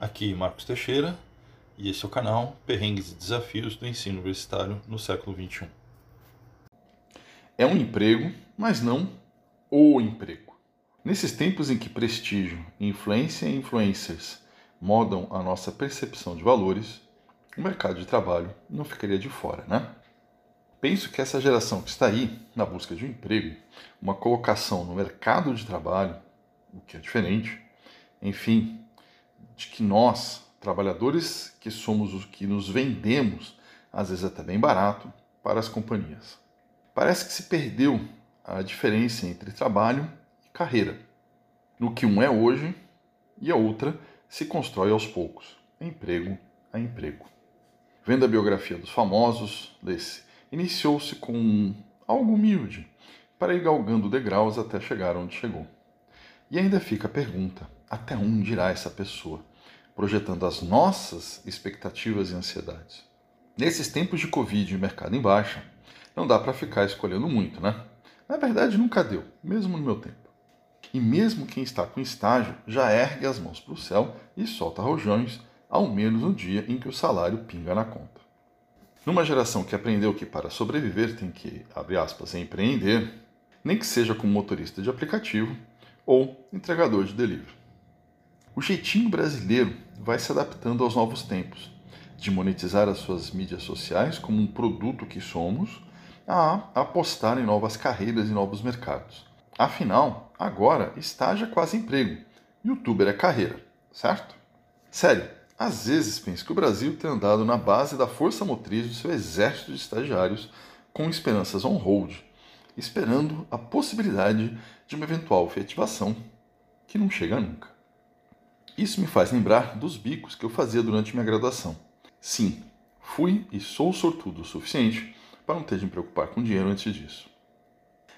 Aqui Marcos Teixeira e esse é o canal Perrengues e Desafios do Ensino Universitário no século XXI. É um emprego, mas não o emprego. Nesses tempos em que prestígio, influência e influencers modam a nossa percepção de valores, o mercado de trabalho não ficaria de fora, né? Penso que essa geração que está aí na busca de um emprego, uma colocação no mercado de trabalho, o que é diferente, enfim, de que nós, trabalhadores que somos os que nos vendemos, às vezes até bem barato, para as companhias. Parece que se perdeu a diferença entre trabalho e carreira, no que um é hoje e a outra se constrói aos poucos, emprego a emprego. Vendo a biografia dos famosos, lê-se iniciou-se com algo humilde, para ir galgando degraus até chegar onde chegou. E ainda fica a pergunta: até onde irá essa pessoa? Projetando as nossas expectativas e ansiedades. Nesses tempos de Covid e mercado em baixa, não dá para ficar escolhendo muito, né? Na verdade, nunca deu, mesmo no meu tempo. E mesmo quem está com estágio já ergue as mãos para o céu e solta rojões, ao menos no dia em que o salário pinga na conta. Numa geração que aprendeu que para sobreviver tem que, abre aspas, empreender, nem que seja como motorista de aplicativo ou entregador de delivery. O jeitinho brasileiro vai se adaptando aos novos tempos, de monetizar as suas mídias sociais como um produto que somos, a apostar em novas carreiras e novos mercados. Afinal, agora estágio é quase emprego, youtuber é carreira, certo? Sério, às vezes penso que o Brasil tem andado na base da força motriz do seu exército de estagiários com esperanças on-hold, esperando a possibilidade de uma eventual efetivação que não chega nunca. Isso me faz lembrar dos bicos que eu fazia durante minha graduação. Sim, fui e sou sortudo o suficiente para não ter de me preocupar com dinheiro antes disso.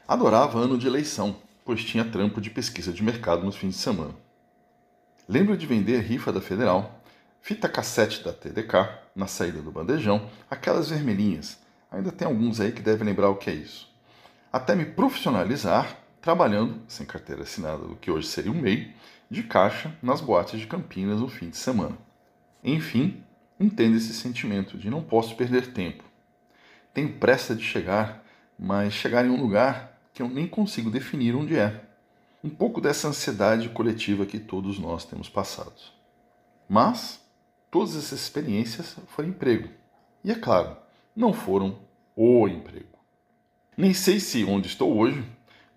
Adorava ano de eleição, pois tinha trampo de pesquisa de mercado nos fins de semana. Lembro de vender rifa da Federal fita cassete da TDK na saída do bandejão, aquelas vermelhinhas. Ainda tem alguns aí que devem lembrar o que é isso. Até me profissionalizar trabalhando, sem carteira assinada do que hoje seria um MEI, de caixa nas boates de Campinas no fim de semana. Enfim, entendo esse sentimento de não posso perder tempo. Tenho pressa de chegar, mas chegar em um lugar que eu nem consigo definir onde é. Um pouco dessa ansiedade coletiva que todos nós temos passado. Mas Todas essas experiências foram emprego. E é claro, não foram o emprego. Nem sei se onde estou hoje,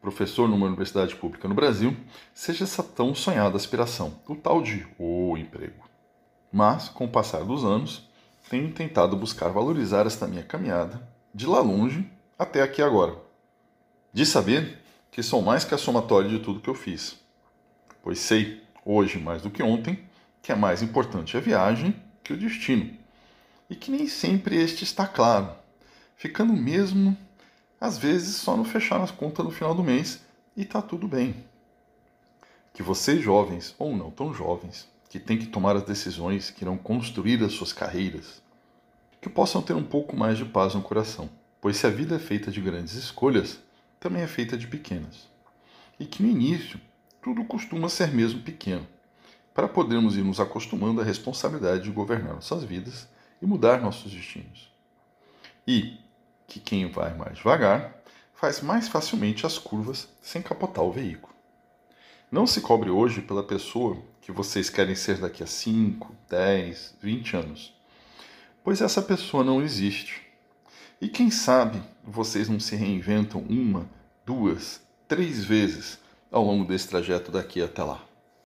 professor numa universidade pública no Brasil, seja essa tão sonhada aspiração, o tal de o emprego. Mas, com o passar dos anos, tenho tentado buscar valorizar esta minha caminhada, de lá longe até aqui agora. De saber que sou mais que a somatória de tudo que eu fiz. Pois sei, hoje mais do que ontem, que é mais importante a viagem que o destino, e que nem sempre este está claro, ficando mesmo, às vezes, só no fechar as contas no final do mês e tá tudo bem. Que vocês, jovens ou não tão jovens, que têm que tomar as decisões que irão construir as suas carreiras, que possam ter um pouco mais de paz no coração, pois se a vida é feita de grandes escolhas, também é feita de pequenas. E que no início tudo costuma ser mesmo pequeno para podermos ir nos acostumando à responsabilidade de governar nossas vidas e mudar nossos destinos. E que quem vai mais devagar faz mais facilmente as curvas sem capotar o veículo. Não se cobre hoje pela pessoa que vocês querem ser daqui a 5, 10, 20 anos, pois essa pessoa não existe. E quem sabe vocês não se reinventam uma, duas, três vezes ao longo desse trajeto daqui até lá.